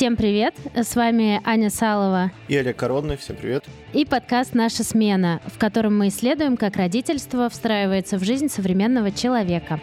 Всем привет! С вами Аня Салова И Олег Коронный, всем привет. и подкаст «Наша смена», в котором мы исследуем, как родительство встраивается в жизнь современного человека.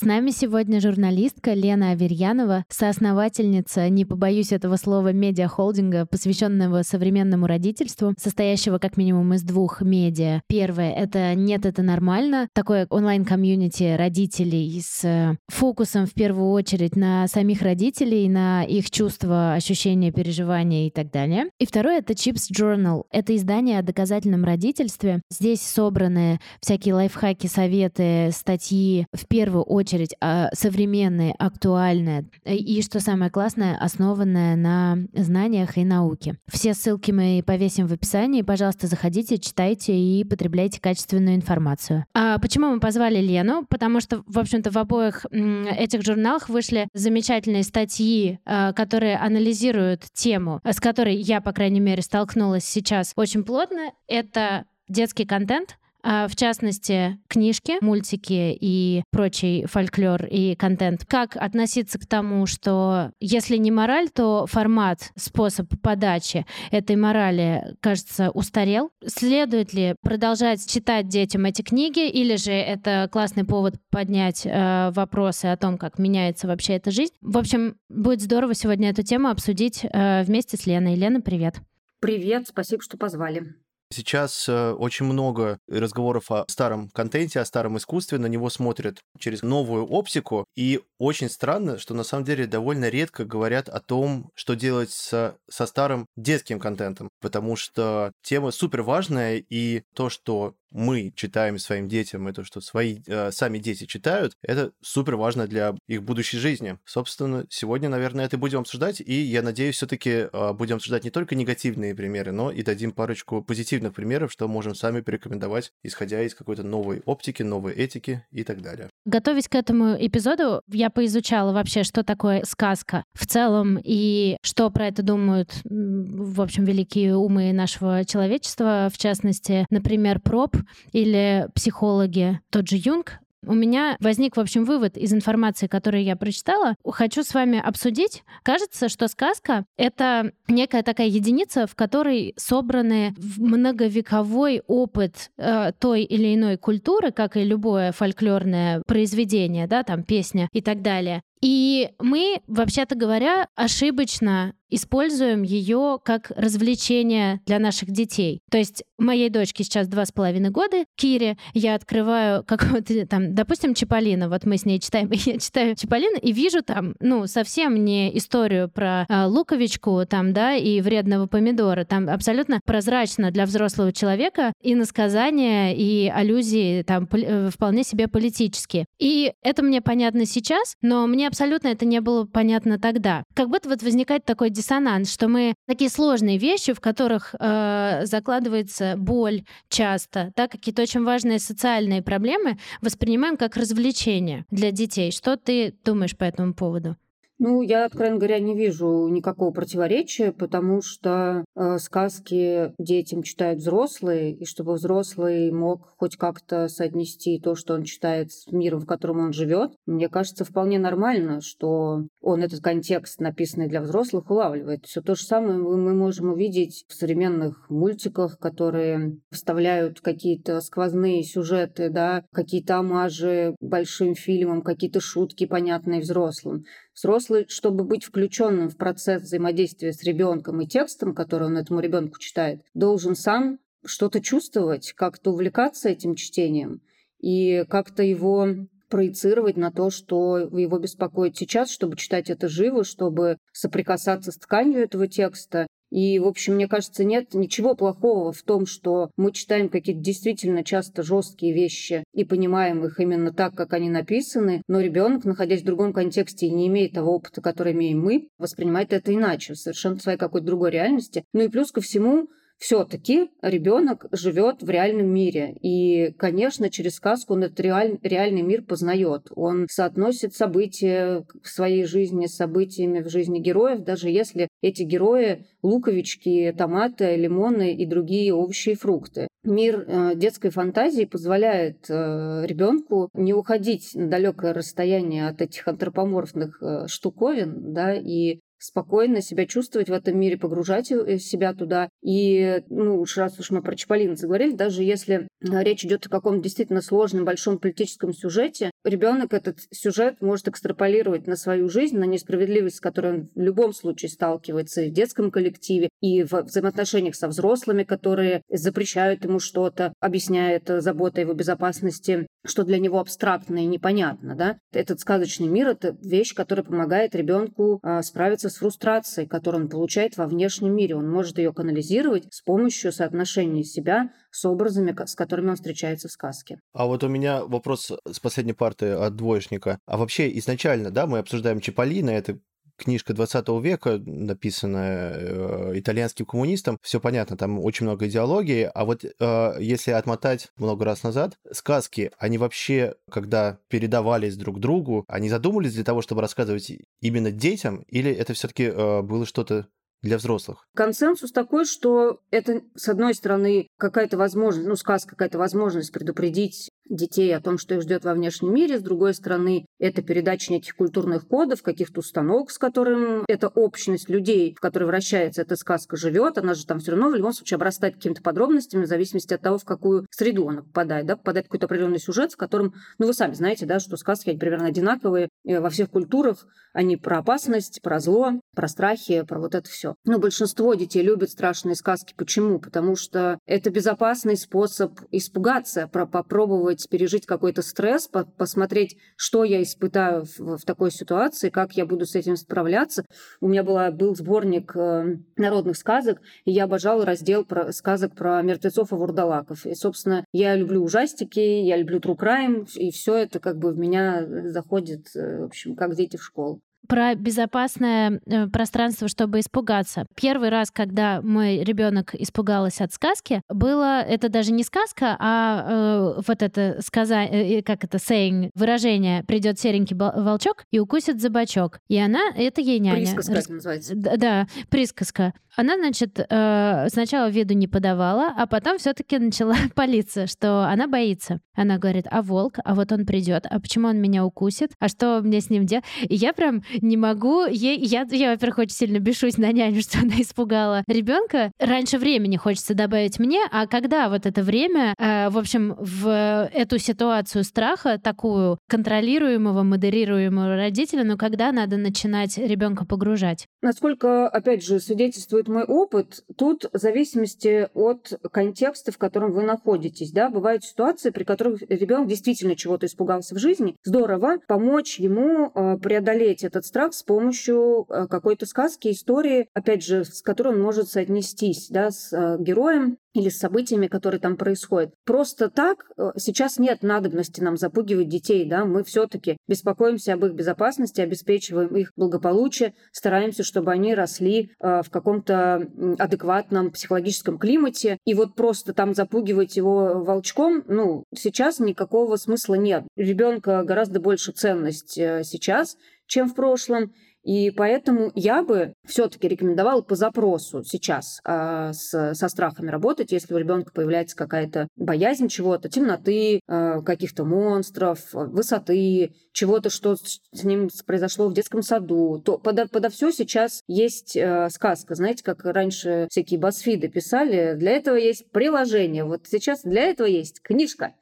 С нами сегодня журналистка Лена Аверьянова, соосновательница, не побоюсь этого слова, медиахолдинга, посвященного современному родительству, состоящего как минимум из двух медиа. Первое — это «Нет, это нормально», такое онлайн-комьюнити родителей с э, фокусом в первую очередь на самих родителей, на их чувства, ощущения, переживания и так далее. И второе — это Chips Journal. Это издание о доказательном родительстве. Здесь собраны всякие лайфхаки, советы, статьи, в первую очередь а, современные, актуальные и, что самое классное, основанное на знаниях и науке. Все ссылки мы повесим в описании. Пожалуйста, заходите, читайте и потребляйте качественную информацию. А почему мы позвали Лену? Потому что, в общем-то, в обоих этих журналах вышли замечательные статьи, а, которые анализируют тему, с которой я, по крайней мере, столкнулась сейчас очень плотно. Это детский контент, в частности, книжки, мультики и прочий фольклор и контент. Как относиться к тому, что если не мораль, то формат, способ подачи этой морали, кажется, устарел? Следует ли продолжать читать детям эти книги, или же это классный повод поднять э, вопросы о том, как меняется вообще эта жизнь? В общем, будет здорово сегодня эту тему обсудить э, вместе с Леной. Лена, привет. Привет, спасибо, что позвали. Сейчас э, очень много разговоров о старом контенте, о старом искусстве, на него смотрят через новую оптику, и очень странно, что на самом деле довольно редко говорят о том, что делать со, со старым детским контентом, потому что тема супер важная, и то, что мы читаем своим детям, и то, что свои э, сами дети читают, это супер важно для их будущей жизни. Собственно, сегодня, наверное, это будем обсуждать, и я надеюсь, все-таки э, будем обсуждать не только негативные примеры, но и дадим парочку позитивных примеров, что можем сами порекомендовать, исходя из какой-то новой оптики, новой этики и так далее. Готовясь к этому эпизоду, я поизучала вообще, что такое сказка в целом и что про это думают, в общем, великие умы нашего человечества, в частности, например, Проб или психологи, тот же Юнг, у меня возник, в общем, вывод из информации, которую я прочитала. Хочу с вами обсудить. Кажется, что сказка — это некая такая единица, в которой собраны многовековой опыт э, той или иной культуры, как и любое фольклорное произведение, да, там песня и так далее. И мы, вообще-то говоря, ошибочно используем ее как развлечение для наших детей. То есть моей дочке сейчас два с половиной года, Кире, я открываю какого-то там, допустим, Чиполлино, вот мы с ней читаем, я читаю Чиполлино и вижу там, ну, совсем не историю про а, луковичку там, да, и вредного помидора. Там абсолютно прозрачно для взрослого человека и насказания, и аллюзии там э, вполне себе политические. И это мне понятно сейчас, но мне абсолютно это не было понятно тогда. Как будто вот возникает такой диссонанс, что мы такие сложные вещи, в которых э, закладывается боль часто, да, какие-то очень важные социальные проблемы, воспринимаем как развлечение для детей. Что ты думаешь по этому поводу? Ну, я, откровенно говоря, не вижу никакого противоречия, потому что э, сказки детям читают взрослые, и чтобы взрослый мог хоть как-то соотнести то, что он читает с миром, в котором он живет, мне кажется, вполне нормально, что он этот контекст, написанный для взрослых, улавливает. Все то же самое мы можем увидеть в современных мультиках, которые вставляют какие-то сквозные сюжеты, да, какие-то омажи большим фильмам, какие-то шутки, понятные взрослым. Взрослый, чтобы быть включенным в процесс взаимодействия с ребенком и текстом, который он этому ребенку читает, должен сам что-то чувствовать, как-то увлекаться этим чтением и как-то его проецировать на то, что его беспокоит сейчас, чтобы читать это живо, чтобы соприкасаться с тканью этого текста. И, в общем, мне кажется, нет ничего плохого в том, что мы читаем какие-то действительно часто жесткие вещи и понимаем их именно так, как они написаны, но ребенок, находясь в другом контексте и не имея того опыта, который имеем мы, воспринимает это иначе, в совершенно своей какой-то другой реальности. Ну и плюс ко всему, все-таки ребенок живет в реальном мире. И, конечно, через сказку он этот реаль, реальный мир познает. Он соотносит события в своей жизни с событиями в жизни героев, даже если эти герои луковички, томаты, лимоны и другие овощи и фрукты. Мир э, детской фантазии позволяет э, ребенку не уходить на далекое расстояние от этих антропоморфных э, штуковин, да, и спокойно себя чувствовать в этом мире, погружать э, себя туда. И, ну, уж раз уж мы про Чаполина заговорили, даже если э, речь идет о каком-то действительно сложном, большом политическом сюжете, ребенок этот сюжет может экстраполировать на свою жизнь, на несправедливость, с которой он в любом случае сталкивается и в детском коллективе, и в взаимоотношениях со взрослыми, которые запрещают ему что-то, объясняя это заботой его безопасности, что для него абстрактно и непонятно, да. Этот сказочный мир — это вещь, которая помогает ребенку а, с фрустрацией, которую он получает во внешнем мире. Он может ее канализировать с помощью соотношения себя с образами, с которыми он встречается в сказке. А вот у меня вопрос с последней парты от двоечника. А вообще изначально, да, мы обсуждаем Чиполлино, это книжка 20 века, написанная э, итальянским коммунистом, все понятно, там очень много идеологии, а вот э, если отмотать много раз назад, сказки, они вообще, когда передавались друг другу, они задумались для того, чтобы рассказывать именно детям, или это все-таки э, было что-то для взрослых? Консенсус такой, что это, с одной стороны, какая-то возможность, ну, сказка какая-то возможность предупредить детей о том, что их ждет во внешнем мире. С другой стороны, это передача неких культурных кодов, каких-то установок, с которым эта общность людей, в которой вращается эта сказка, живет. Она же там все равно в любом случае обрастает какими-то подробностями в зависимости от того, в какую среду она попадает. Да? Попадает какой-то определенный сюжет, в котором, ну, вы сами знаете, да, что сказки, они примерно одинаковые во всех культурах. Они про опасность, про зло, про страхи, про вот это все. Но большинство детей любят страшные сказки. Почему? Потому что это безопасный способ испугаться, про попробовать попробовать пережить какой-то стресс, по посмотреть, что я испытаю в, в такой ситуации, как я буду с этим справляться. У меня была, был сборник э, народных сказок, и я обожала раздел про, сказок про мертвецов и вурдалаков. И, собственно, я люблю ужастики, я люблю true crime, и все это как бы в меня заходит, э, в общем, как дети в школу про безопасное э, пространство, чтобы испугаться. Первый раз, когда мой ребенок испугалась от сказки, было это даже не сказка, а э, вот это сказание, э, как это saying, выражение: придет серенький волчок и укусит за бочок. И она, это ей няня. Присказка Рас... называется. Да, да, присказка. Она, значит, э, сначала виду не подавала, а потом все-таки начала палиться, что она боится. Она говорит: а волк, а вот он придет, а почему он меня укусит, а что мне с ним делать? И я прям не могу. Ей, я, я, во-первых, очень сильно бешусь на няню, что она испугала ребенка. Раньше времени хочется добавить мне, а когда вот это время, э, в общем, в эту ситуацию страха, такую контролируемого, модерируемого родителя, но когда надо начинать ребенка погружать? Насколько, опять же, свидетельствует мой опыт, тут в зависимости от контекста, в котором вы находитесь, да, бывают ситуации, при которых ребенок действительно чего-то испугался в жизни. Здорово помочь ему э, преодолеть этот страх с помощью э, какой-то сказки, истории, опять же, с которой он может соотнестись да, с э, героем или с событиями, которые там происходят. Просто так э, сейчас нет надобности нам запугивать детей, да, мы все-таки беспокоимся об их безопасности, обеспечиваем их благополучие, стараемся, чтобы они росли в каком-то адекватном психологическом климате, и вот просто там запугивать его волчком, ну, сейчас никакого смысла нет. Ребенка гораздо больше ценность сейчас, чем в прошлом. И поэтому я бы все-таки рекомендовала по запросу сейчас э, с, со страхами работать, если у ребенка появляется какая-то боязнь чего-то, темноты, э, каких-то монстров, высоты, чего-то, что с ним произошло в детском саду, то подо, подо все сейчас есть э, сказка. Знаете, как раньше всякие басфиды писали, для этого есть приложение. Вот сейчас для этого есть книжка.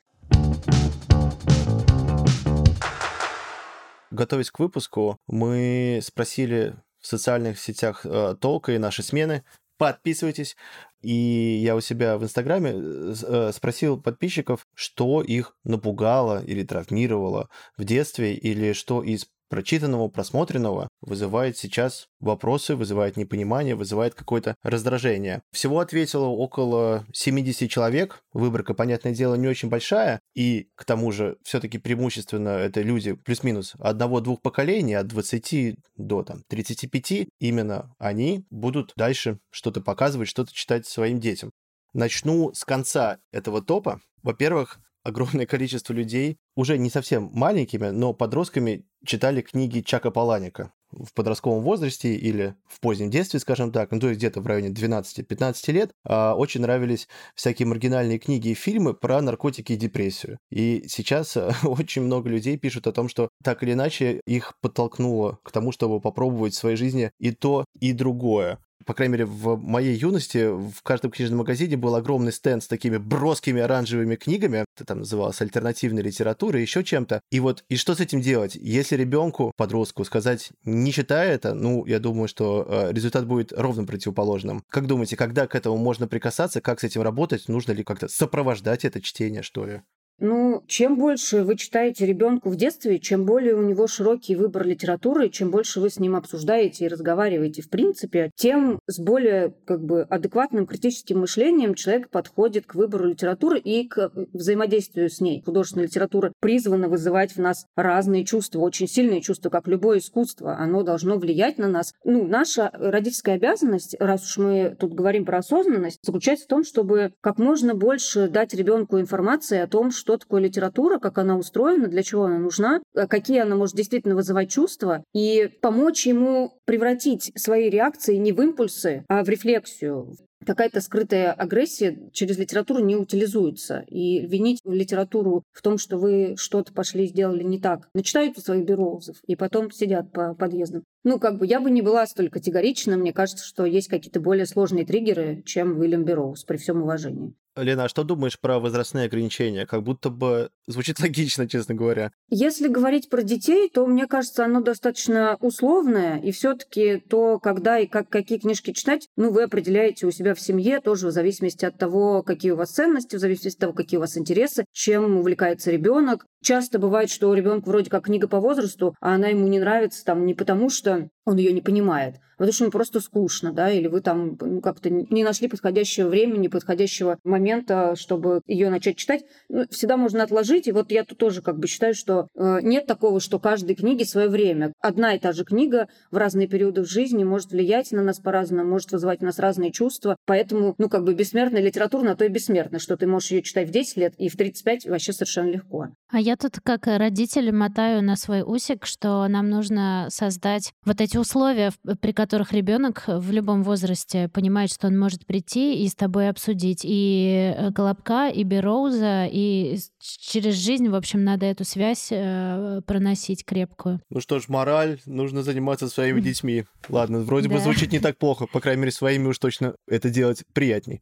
Готовясь к выпуску, мы спросили в социальных сетях э, Толка и наши смены, подписывайтесь. И я у себя в Инстаграме э, э, спросил подписчиков, что их напугало или травмировало в детстве, или что из прочитанного, просмотренного вызывает сейчас вопросы, вызывает непонимание, вызывает какое-то раздражение. Всего ответило около 70 человек. Выборка, понятное дело, не очень большая. И к тому же все-таки преимущественно это люди плюс-минус одного-двух поколений, от 20 до там, 35. Именно они будут дальше что-то показывать, что-то читать своим детям. Начну с конца этого топа. Во-первых, огромное количество людей, уже не совсем маленькими, но подростками читали книги Чака Паланика в подростковом возрасте или в позднем детстве, скажем так, ну то есть где-то в районе 12-15 лет, а, очень нравились всякие маргинальные книги и фильмы про наркотики и депрессию. И сейчас очень много людей пишут о том, что так или иначе их подтолкнуло к тому, чтобы попробовать в своей жизни и то, и другое по крайней мере, в моей юности в каждом книжном магазине был огромный стенд с такими броскими оранжевыми книгами, это там называлось альтернативной литературой, еще чем-то. И вот, и что с этим делать? Если ребенку, подростку, сказать, не читай это, ну, я думаю, что э, результат будет ровно противоположным. Как думаете, когда к этому можно прикасаться, как с этим работать, нужно ли как-то сопровождать это чтение, что ли? Ну, чем больше вы читаете ребенку в детстве, чем более у него широкий выбор литературы, чем больше вы с ним обсуждаете и разговариваете в принципе, тем с более как бы адекватным критическим мышлением человек подходит к выбору литературы и к взаимодействию с ней. Художественная литература призвана вызывать в нас разные чувства, очень сильные чувства, как любое искусство. Оно должно влиять на нас. Ну, наша родительская обязанность, раз уж мы тут говорим про осознанность, заключается в том, чтобы как можно больше дать ребенку информации о том, что что такое литература, как она устроена, для чего она нужна, э, какие она может действительно вызывать чувства, и помочь ему превратить свои реакции не в импульсы, а в рефлексию, какая-то скрытая агрессия через литературу не утилизуется. И винить литературу в том, что вы что-то пошли сделали не так, начитают у своих бюроузов и потом сидят по подъездам. Ну, как бы я бы не была столь категорична. Мне кажется, что есть какие-то более сложные триггеры, чем Уильям Берроуз, при всем уважении. Лена, а что думаешь про возрастные ограничения? Как будто бы звучит логично, честно говоря. Если говорить про детей, то мне кажется, оно достаточно условное, и все-таки то, когда и как, какие книжки читать, ну, вы определяете у себя в семье, тоже в зависимости от того, какие у вас ценности, в зависимости от того, какие у вас интересы, чем увлекается ребенок. Часто бывает, что у ребенка вроде как книга по возрасту, а она ему не нравится там не потому, что он ее не понимает, потому что ему просто скучно, да, или вы там ну, как-то не нашли подходящего времени, подходящего момента, чтобы ее начать читать. Ну, всегда можно отложить, и вот я тут тоже как бы считаю, что э, нет такого, что каждой книге свое время. Одна и та же книга в разные периоды в жизни может влиять на нас по-разному, может вызывать у нас разные чувства, поэтому, ну, как бы бессмертная литература на то и бессмертна, что ты можешь ее читать в 10 лет, и в 35 вообще совершенно легко. А я тут как родитель мотаю на свой усик, что нам нужно создать вот эти условия, при которых ребенок в любом возрасте понимает, что он может прийти и с тобой обсудить и э, Колобка, и Бероуза, и через жизнь, в общем, надо эту связь э, проносить крепкую. Ну что ж, мораль, нужно заниматься своими детьми. Ладно, вроде бы звучит не так плохо, по крайней мере, своими уж точно это делать приятней.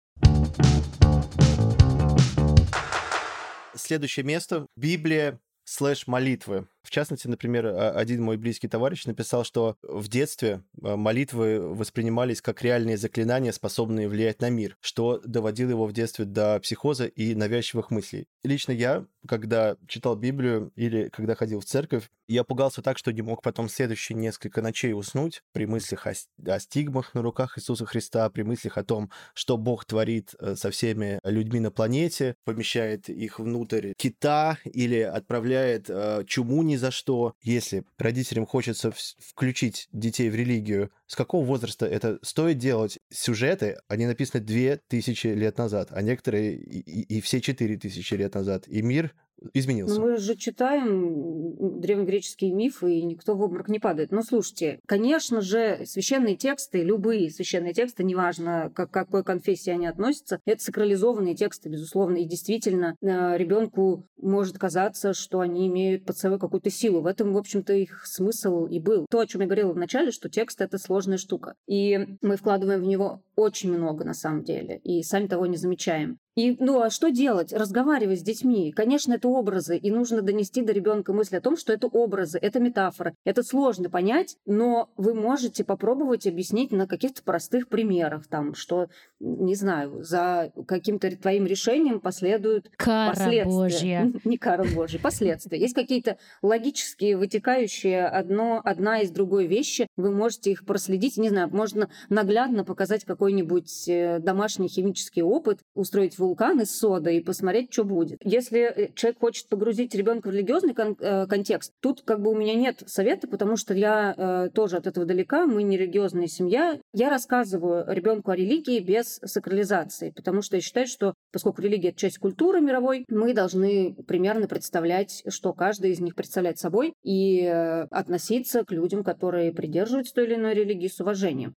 Следующее место — Библия слэш молитвы. В частности, например, один мой близкий товарищ написал, что в детстве э, молитвы воспринимались как реальные заклинания, способные влиять на мир, что доводило его в детстве до психоза и навязчивых мыслей. Лично я, когда читал Библию или когда ходил в церковь, я пугался так, что не мог потом следующие несколько ночей уснуть при мыслях о, о стигмах на руках Иисуса Христа, при мыслях о том, что Бог творит э, со всеми людьми на планете, помещает их внутрь кита или отправляет э, чуму не за что. Если родителям хочется включить детей в религию, с какого возраста это стоит делать? Сюжеты, они написаны две тысячи лет назад, а некоторые и, и, и все четыре тысячи лет назад. И мир изменился. Ну, мы же читаем древнегреческие мифы, и никто в обморок не падает. Но слушайте, конечно же, священные тексты, любые священные тексты, неважно, к какой конфессии они относятся, это сакрализованные тексты, безусловно. И действительно, э, ребенку может казаться, что они имеют под собой какую-то силу. В этом, в общем-то, их смысл и был. То, о чем я говорила в начале, что текст — это сложная штука. И мы вкладываем в него очень много, на самом деле, и сами того не замечаем. И, ну, а что делать? Разговаривать с детьми. Конечно, это образы, и нужно донести до ребенка мысль о том, что это образы, это метафоры. Это сложно понять, но вы можете попробовать объяснить на каких-то простых примерах, там, что, не знаю, за каким-то твоим решением последуют Кара последствия. Божья. Не кара Божья, последствия. Есть какие-то логические, вытекающие одно, одна из другой вещи. Вы можете их проследить. Не знаю, можно наглядно показать какой-нибудь э, домашний химический опыт, устроить вулкан из сода и посмотреть, что будет. Если э, человек хочет погрузить ребенка в религиозный кон- э, контекст, тут как бы у меня нет совета, потому что я э, тоже от этого далека, мы не религиозная семья. Я рассказываю ребенку о религии без сакрализации, потому что я считаю, что поскольку религия это часть культуры мировой, мы должны примерно представлять, что каждый из них представляет собой, и э, относиться к людям, которые придерживаются той или иной религии с уважением.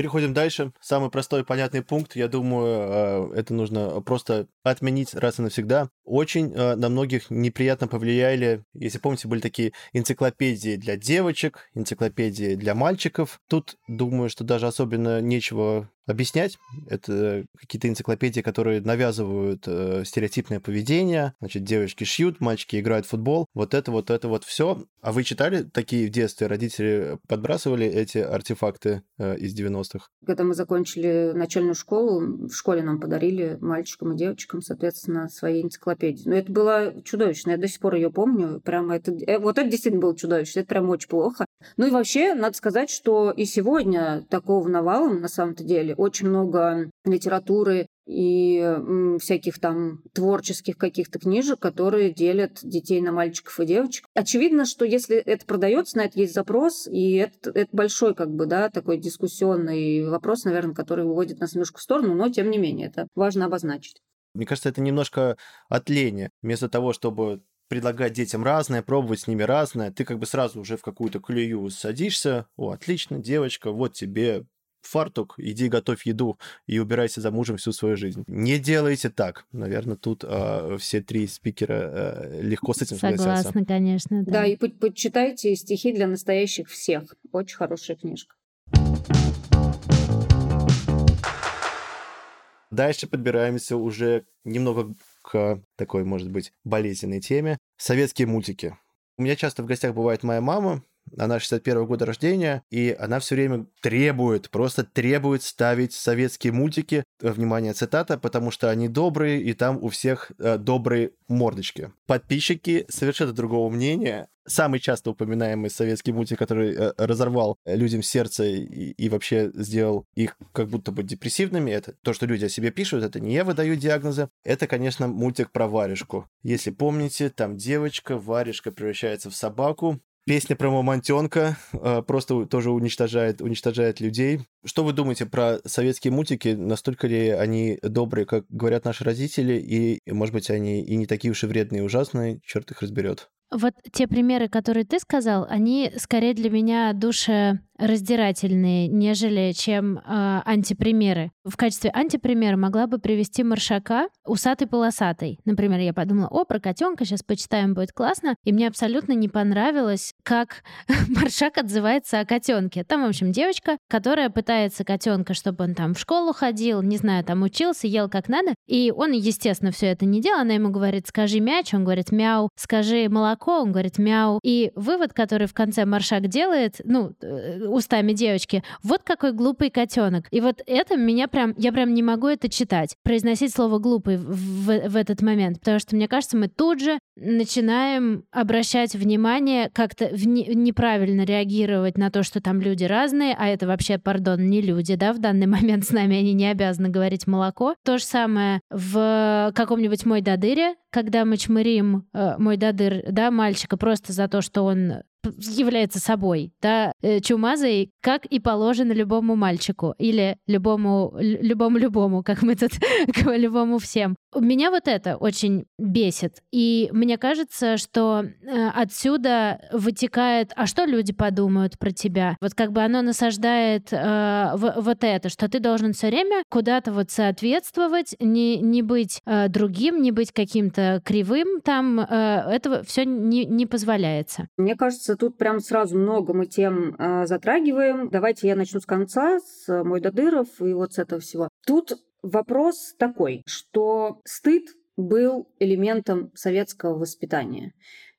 Переходим дальше. Самый простой и понятный пункт, я думаю, э, это нужно просто отменить раз и навсегда. Очень э, на многих неприятно повлияли, если помните, были такие энциклопедии для девочек, энциклопедии для мальчиков. Тут, думаю, что даже особенно нечего объяснять. Это какие-то энциклопедии, которые навязывают э, стереотипное поведение. Значит, девочки шьют, мальчики играют в футбол. Вот это, вот это, вот все. А вы читали такие в детстве? Родители подбрасывали эти артефакты э, из 90-х? Когда мы закончили начальную школу, в школе нам подарили мальчикам и девочкам, соответственно, свои энциклопедии. Но это было чудовищно. Я до сих пор ее помню. Прямо это... э, Вот это действительно было чудовищно. Это прям очень плохо. Ну и вообще, надо сказать, что и сегодня такого навалом, на самом-то деле, очень много литературы и всяких там творческих каких-то книжек, которые делят детей на мальчиков и девочек. Очевидно, что если это продается, на это есть запрос, и это, это большой как бы, да, такой дискуссионный вопрос, наверное, который выводит нас немножко в сторону, но тем не менее, это важно обозначить. Мне кажется, это немножко от лени. Вместо того, чтобы предлагать детям разное, пробовать с ними разное, ты как бы сразу уже в какую-то клею садишься. О, отлично, девочка, вот тебе фартук, иди готовь еду и убирайся за мужем всю свою жизнь. Не делайте так. Наверное, тут э, все три спикера э, легко с этим согласятся. Согласна, конечно, Да, да. и по- почитайте стихи для настоящих всех. Очень хорошая книжка. Дальше подбираемся уже немного к такой, может быть, болезненной теме. Советские мультики. У меня часто в гостях бывает моя мама, она 61 года рождения, и она все время требует, просто требует ставить советские мультики. Э, Внимание, цитата, потому что они добрые, и там у всех э, добрые мордочки. Подписчики совершенно другого мнения. Самый часто упоминаемый советский мультик, который э, разорвал людям сердце и, и вообще сделал их как будто бы депрессивными, это то, что люди о себе пишут, это не я выдаю диагнозы, это, конечно, мультик про варежку. Если помните, там девочка, варежка превращается в собаку, Песня про мамонтенка э, просто тоже уничтожает, уничтожает людей. Что вы думаете про советские мультики? Настолько ли они добрые, как говорят наши родители? И, может быть, они и не такие уж и вредные и ужасные? Черт их разберет. Вот те примеры, которые ты сказал, они скорее для меня душераздирательные, нежели чем э, антипримеры. В качестве антипримера могла бы привести маршака усатый-полосатый. Например, я подумала, о, про котенка сейчас почитаем, будет классно. И мне абсолютно не понравилось, как маршак отзывается о котенке. Там, в общем, девочка, которая пытается котенка, чтобы он там в школу ходил, не знаю, там учился, ел как надо. И он, естественно, все это не делал. Она ему говорит, скажи мяч, он говорит мяу, скажи молоко, он говорит мяу. И вывод, который в конце маршак делает, ну, э, устами девочки, вот какой глупый котенок. И вот это меня прям, я прям не могу это читать, произносить слово глупый в, в- в этот момент, потому что мне кажется, мы тут же начинаем обращать внимание, как-то в не- неправильно реагировать на то, что там люди разные, а это вообще, пардон, не люди, да, в данный момент с нами они не обязаны говорить молоко. То же самое в каком-нибудь мой дадыре, когда мы чмырим э, мой дадыр, да, мальчика просто за то, что он является собой, да, э, чумазой, как и положено любому мальчику или любому, лю- любому-любому, как мы тут любому всем. Меня вот это очень бесит. И мне кажется, что э, отсюда вытекает, а что люди подумают про тебя? Вот как бы оно насаждает э, вот это, что ты должен все время куда-то вот соответствовать, не, не быть э, другим, не быть каким-то кривым там. Э, этого все не, не позволяется. Мне кажется, тут прям сразу много мы тем э, затрагиваем. Давайте я начну с конца, с мой Дадыров и вот с этого всего. Тут Вопрос такой, что стыд был элементом советского воспитания.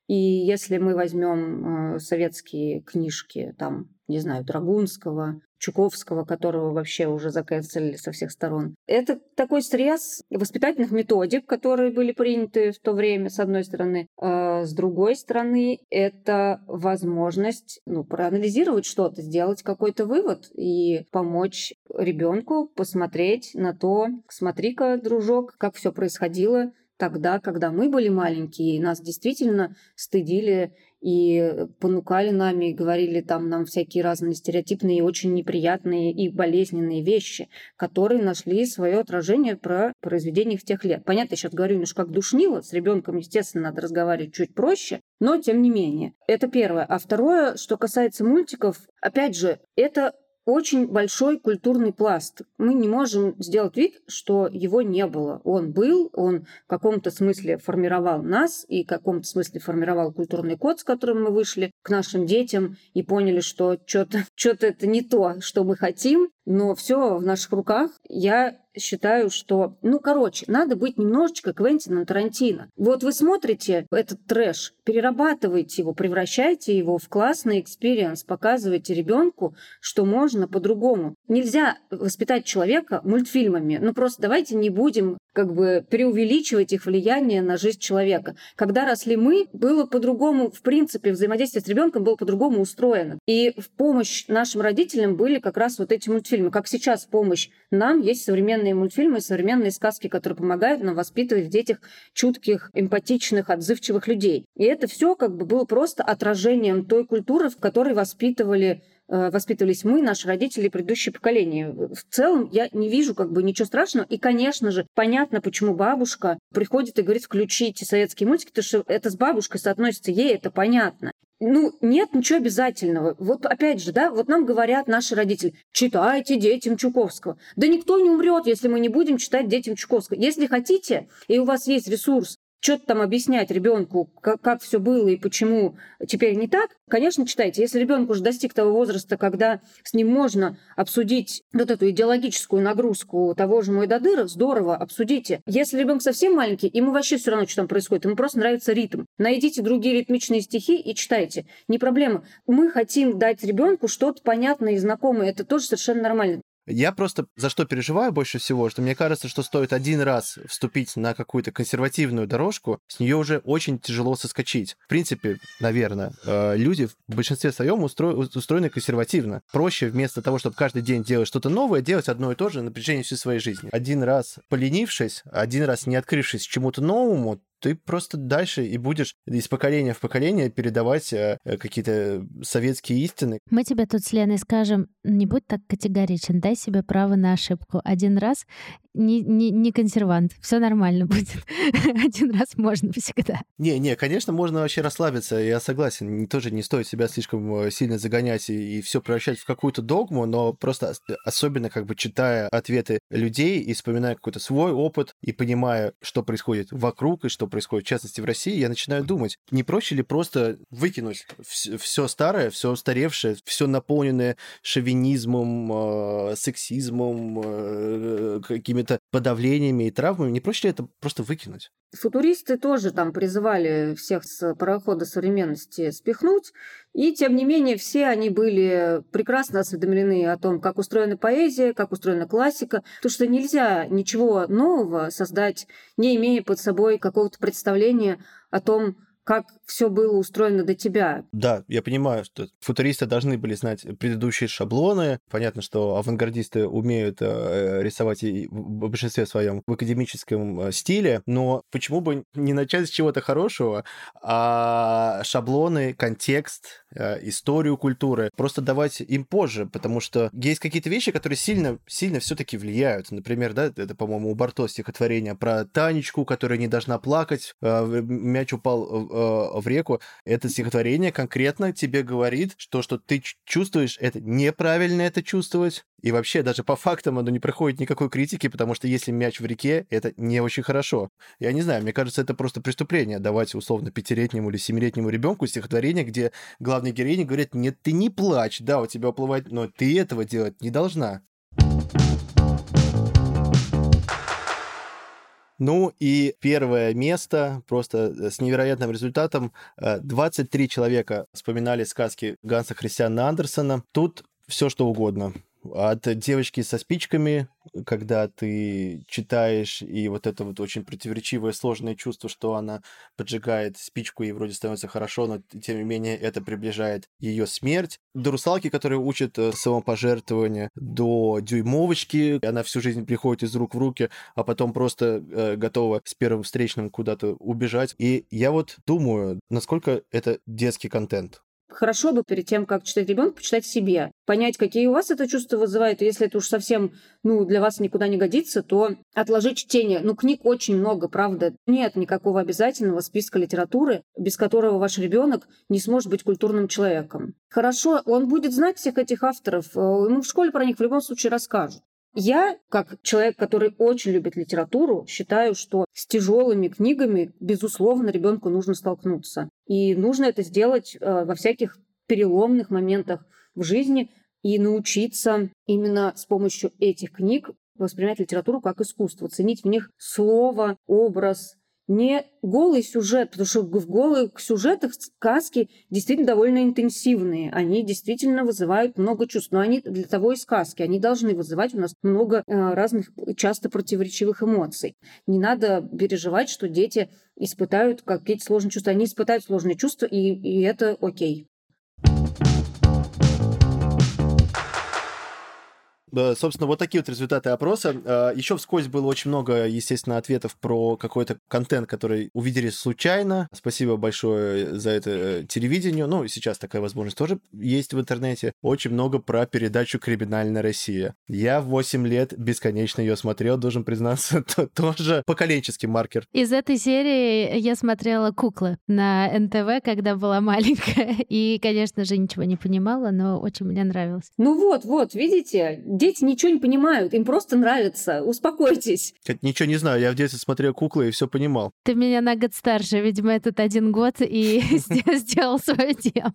И если мы возьмем э, советские книжки, там, не знаю, Драгунского, Чуковского, которого вообще уже заканцелили со всех сторон. Это такой срез воспитательных методик, которые были приняты в то время, с одной стороны. А с другой стороны, это возможность ну, проанализировать что-то, сделать какой-то вывод и помочь ребенку посмотреть на то, смотри-ка, дружок, как все происходило тогда, когда мы были маленькие, и нас действительно стыдили и понукали нами, и говорили там нам всякие разные стереотипные и очень неприятные и болезненные вещи, которые нашли свое отражение про произведение в тех лет. Понятно, я сейчас говорю немножко как душнило, с ребенком, естественно, надо разговаривать чуть проще, но тем не менее. Это первое. А второе, что касается мультиков, опять же, это очень большой культурный пласт. Мы не можем сделать вид, что его не было. Он был, он в каком-то смысле формировал нас и в каком-то смысле формировал культурный код, с которым мы вышли к нашим детям и поняли, что что-то что это не то, что мы хотим, но все в наших руках. Я считаю, что, ну, короче, надо быть немножечко Квентином Тарантино. Вот вы смотрите этот трэш, перерабатываете его, превращайте его в классный experience, показывайте ребенку, что можно по-другому. Нельзя воспитать человека мультфильмами. Ну, просто давайте не будем как бы преувеличивать их влияние на жизнь человека. Когда росли мы, было по-другому, в принципе, взаимодействие с ребенком было по-другому устроено. И в помощь нашим родителям были как раз вот эти мультфильмы. Как сейчас помощь нам есть современные мультфильмы, современные сказки, которые помогают нам воспитывать в детях чутких, эмпатичных, отзывчивых людей. И это все как бы было просто отражением той культуры, в которой воспитывали воспитывались мы, наши родители, предыдущее поколение. В целом я не вижу как бы ничего страшного. И, конечно же, понятно, почему бабушка приходит и говорит, включите советские мультики, потому что это с бабушкой соотносится, ей это понятно. Ну, нет ничего обязательного. Вот опять же, да, вот нам говорят наши родители, читайте детям Чуковского. Да никто не умрет, если мы не будем читать детям Чуковского. Если хотите, и у вас есть ресурс что-то там объяснять ребенку, как, как все было и почему теперь не так, конечно, читайте. Если ребенок уже достиг того возраста, когда с ним можно обсудить вот эту идеологическую нагрузку того же Мойдадыра, здорово, обсудите. Если ребенок совсем маленький, ему вообще все равно, что там происходит, ему просто нравится ритм. Найдите другие ритмичные стихи и читайте. Не проблема. Мы хотим дать ребенку что-то понятное и знакомое. Это тоже совершенно нормально. Я просто за что переживаю больше всего, что мне кажется, что стоит один раз вступить на какую-то консервативную дорожку, с нее уже очень тяжело соскочить. В принципе, наверное, э, люди в большинстве своем устро... устроены консервативно. Проще вместо того, чтобы каждый день делать что-то новое, делать одно и то же на протяжении всей своей жизни. Один раз поленившись, один раз не открывшись чему-то новому, ты просто дальше и будешь из поколения в поколение передавать э, какие-то советские истины. Мы тебе тут с Леной скажем, не будь так категоричен, дай себе право на ошибку. Один раз не, не, не консервант, все нормально будет. Один раз можно всегда. Не, не, конечно, можно вообще расслабиться, я согласен. Тоже не стоит себя слишком э, сильно загонять и, и все превращать в какую-то догму, но просто особенно как бы читая ответы людей и вспоминая какой-то свой опыт и понимая, что происходит вокруг и что происходит, в частности, в России, я начинаю думать, не проще ли просто выкинуть все старое, все устаревшее, все наполненное шовинизмом, э, сексизмом, э, какими-то подавлениями и травмами, не проще ли это просто выкинуть? Футуристы тоже там призывали всех с парохода современности спихнуть, и тем не менее все они были прекрасно осведомлены о том, как устроена поэзия, как устроена классика, потому что нельзя ничего нового создать, не имея под собой какого-то представления о том, как все было устроено до тебя. Да, я понимаю, что футуристы должны были знать предыдущие шаблоны. Понятно, что авангардисты умеют э, рисовать и в большинстве своем в академическом э, стиле, но почему бы не начать с чего-то хорошего, а шаблоны, контекст, э, историю культуры просто давать им позже, потому что есть какие-то вещи, которые сильно, сильно все-таки влияют. Например, да, это, по-моему, у Барто стихотворение про Танечку, которая не должна плакать, мяч упал Э, в реку, это стихотворение конкретно тебе говорит, что, что ты чувствуешь, это неправильно это чувствовать, и вообще даже по фактам оно не проходит никакой критики, потому что если мяч в реке, это не очень хорошо. Я не знаю, мне кажется, это просто преступление давать условно пятилетнему или семилетнему ребенку стихотворение, где главный героиня говорит, нет, ты не плачь, да, у тебя уплывать, но ты этого делать не должна. Ну и первое место, просто э, с невероятным результатом, 23 э, человека вспоминали сказки Ганса Христиана Андерсона. Тут все что угодно. От девочки со спичками, когда ты читаешь, и вот это вот очень противоречивое, сложное чувство, что она поджигает спичку, и вроде становится хорошо, но тем не менее это приближает ее смерть. До русалки, которая учит э, самопожертвование, до дюймовочки, она всю жизнь приходит из рук в руки, а потом просто э, готова с первым встречным куда-то убежать. И я вот думаю, насколько это детский контент хорошо бы перед тем, как читать ребенку, почитать себе, понять, какие у вас это чувства вызывают, и если это уж совсем ну, для вас никуда не годится, то отложить чтение. Ну, книг очень много, правда. Нет никакого обязательного списка литературы, без которого ваш ребенок не сможет быть культурным человеком. Хорошо, он будет знать всех этих авторов, э, ему в школе про них в любом случае расскажут. Я, как человек, который очень любит литературу, считаю, что с тяжелыми книгами, безусловно, ребенку нужно столкнуться. И нужно это сделать э, во всяких переломных моментах в жизни и научиться именно с помощью этих книг воспринимать литературу как искусство, ценить в них слово, образ, не голый сюжет, потому что в голых сюжетах сказки действительно довольно интенсивные. Они действительно вызывают много чувств. Но они для того и сказки. Они должны вызывать у нас много э, разных, часто противоречивых эмоций. Не надо переживать, что дети испытают какие-то сложные чувства. Они испытают сложные чувства, и, и это окей. Собственно, вот такие вот результаты опроса. А, Еще вскользь было очень много, естественно, ответов про какой-то контент, который увидели случайно. Спасибо большое за это э, телевидению. Ну, сейчас такая возможность тоже есть в интернете. Очень много про передачу «Криминальная Россия». Я в 8 лет бесконечно ее смотрел, должен признаться, то, тоже поколенческий маркер. Из этой серии я смотрела «Куклы» на НТВ, когда была маленькая. И, конечно же, ничего не понимала, но очень мне нравилось. Ну вот, вот, видите, дети ничего не понимают, им просто нравится. Успокойтесь. Ничего не знаю, я в детстве смотрел куклы и все понимал. Ты меня на год старше, видимо, этот один год и сделал свое дело.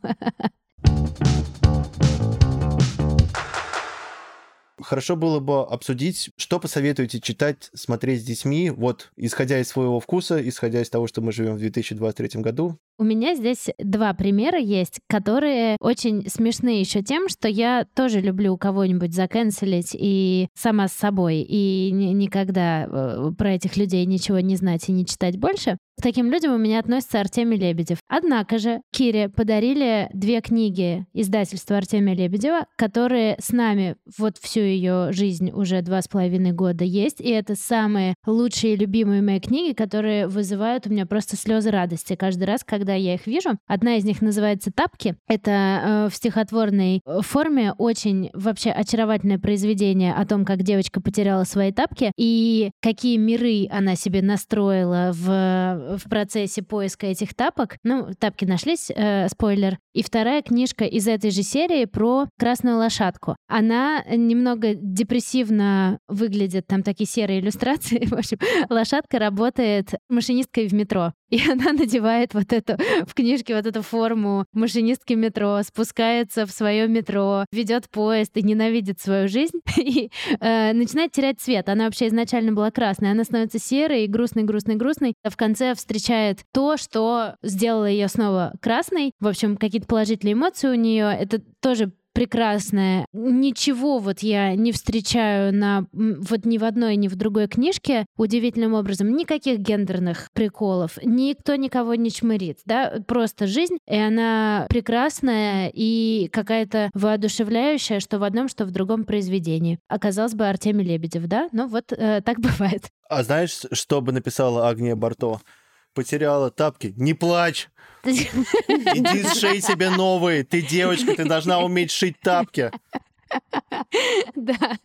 Хорошо было бы обсудить, что посоветуете читать, смотреть с детьми, вот исходя из своего вкуса, исходя из того, что мы живем в 2023 году. У меня здесь два примера есть, которые очень смешные еще тем, что я тоже люблю кого-нибудь заканцелить и сама с собой, и никогда э, про этих людей ничего не знать и не читать больше. К таким людям у меня относится Артемий Лебедев. Однако же Кире подарили две книги издательства Артемия Лебедева, которые с нами вот всю ее жизнь уже два с половиной года есть, и это самые лучшие и любимые мои книги, которые вызывают у меня просто слезы радости каждый раз, когда когда я их вижу. Одна из них называется «Тапки». Это э, в стихотворной форме очень вообще очаровательное произведение о том, как девочка потеряла свои тапки и какие миры она себе настроила в, в процессе поиска этих тапок. Ну, тапки нашлись, э, спойлер. И вторая книжка из этой же серии про красную лошадку. Она немного депрессивно выглядит, там такие серые иллюстрации. В общем, лошадка работает машинисткой в метро. И она надевает вот эту в книжке вот эту форму машинистки метро, спускается в свое метро, ведет поезд и ненавидит свою жизнь и э, начинает терять цвет. Она вообще изначально была красной, она становится серой, и грустной, грустной, грустной. А в конце встречает то, что сделало ее снова красной. В общем, какие-то положительные эмоции у нее. Это тоже прекрасная. Ничего вот я не встречаю на вот ни в одной, ни в другой книжке удивительным образом. Никаких гендерных приколов. Никто никого не чмырит, да? Просто жизнь, и она прекрасная и какая-то воодушевляющая, что в одном, что в другом произведении. Оказалось бы, Артемий Лебедев, да? Ну вот э, так бывает. А знаешь, что бы написала Агния Барто? Потеряла тапки. Не плачь! Иди сшей себе новые. Ты девочка, ты должна уметь шить тапки. Да.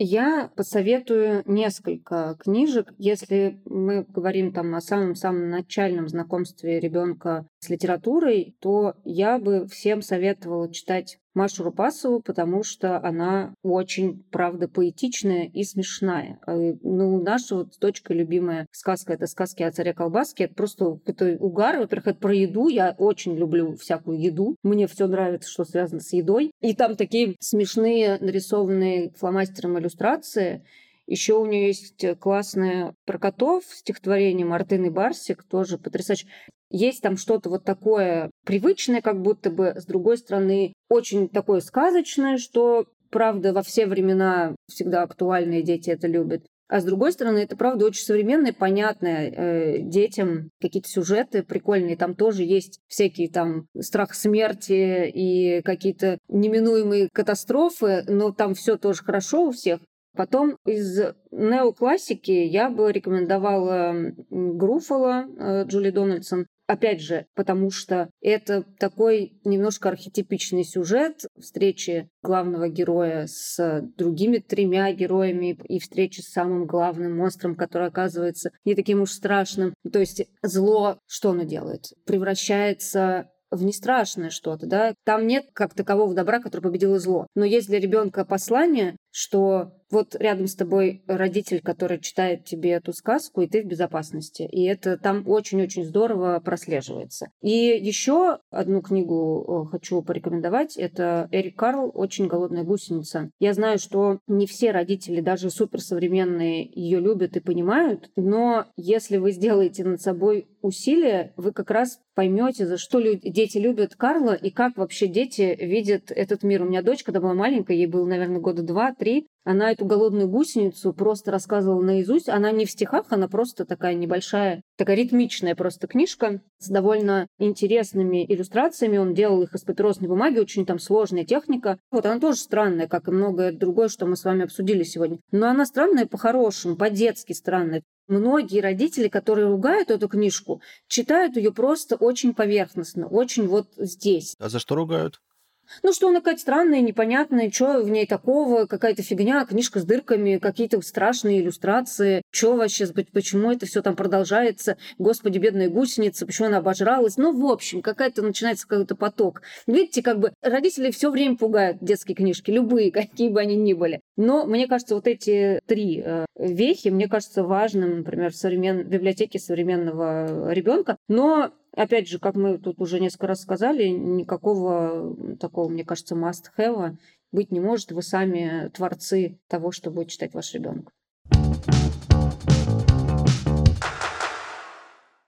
Я посоветую несколько книжек. Если мы говорим там о самом-самом начальном знакомстве ребенка с литературой, то я бы всем советовала читать Машу Рупасову, потому что она очень, правда, поэтичная и смешная. А, ну, наша вот дочкой любимая сказка — это сказки о царе колбаске. Это просто это угар. Во-первых, это про еду. Я очень люблю всякую еду. Мне все нравится, что связано с едой. И там такие смешные нарисованные фломастером иллюстрации. Еще у нее есть классное про котов стихотворение Мартын Барсик, тоже потрясающе. Есть там что-то вот такое привычное, как будто бы, с другой стороны, очень такое сказочное, что, правда, во все времена всегда актуальные дети это любят. А с другой стороны, это правда очень современное, понятное э, детям какие-то сюжеты прикольные. Там тоже есть всякие там страх смерти и какие-то неминуемые катастрофы, но там все тоже хорошо у всех. Потом из неоклассики я бы рекомендовала Груфола э, Джули Дональдсон. Опять же, потому что это такой немножко архетипичный сюжет встречи главного героя с другими тремя героями и встречи с самым главным монстром, который оказывается не таким уж страшным. То есть зло, что оно делает? Превращается в нестрашное что-то, да. Там нет как такового добра, который победил зло. Но есть для ребенка послание, что вот рядом с тобой родитель, который читает тебе эту сказку, и ты в безопасности. И это там очень-очень здорово прослеживается. И еще одну книгу э, хочу порекомендовать. Это Эрик Карл «Очень голодная гусеница». Я знаю, что не все родители, даже суперсовременные, ее любят и понимают, но если вы сделаете над собой усилия, вы как раз поймете, за что люди, дети любят Карла и как вообще дети видят этот мир. У меня дочь, когда была маленькая, ей было, наверное, года два-три, она эту голодную гусеницу просто рассказывала наизусть. Она не в стихах, она просто такая небольшая, такая ритмичная просто книжка с довольно интересными иллюстрациями. Он делал их из папиросной бумаги, очень там сложная техника. Вот она тоже странная, как и многое другое, что мы с вами обсудили сегодня. Но она странная по-хорошему, по-детски странная. Многие родители, которые ругают эту книжку, читают ее просто очень поверхностно, очень вот здесь. А за что ругают? Ну, что она какая-то странная, непонятная, что в ней такого, какая-то фигня, книжка с дырками, какие-то страшные иллюстрации, что вообще, почему это все там продолжается, господи, бедная гусеница, почему она обожралась. Ну, в общем, какая-то начинается какой-то поток. Видите, как бы родители все время пугают детские книжки, любые, какие бы они ни были. Но мне кажется, вот эти три э, вехи, мне кажется, важным, например, в современ... библиотеке современного ребенка. Но Опять же, как мы тут уже несколько раз сказали, никакого такого, мне кажется, must-have быть не может. Вы сами творцы того, что будет читать ваш ребенок.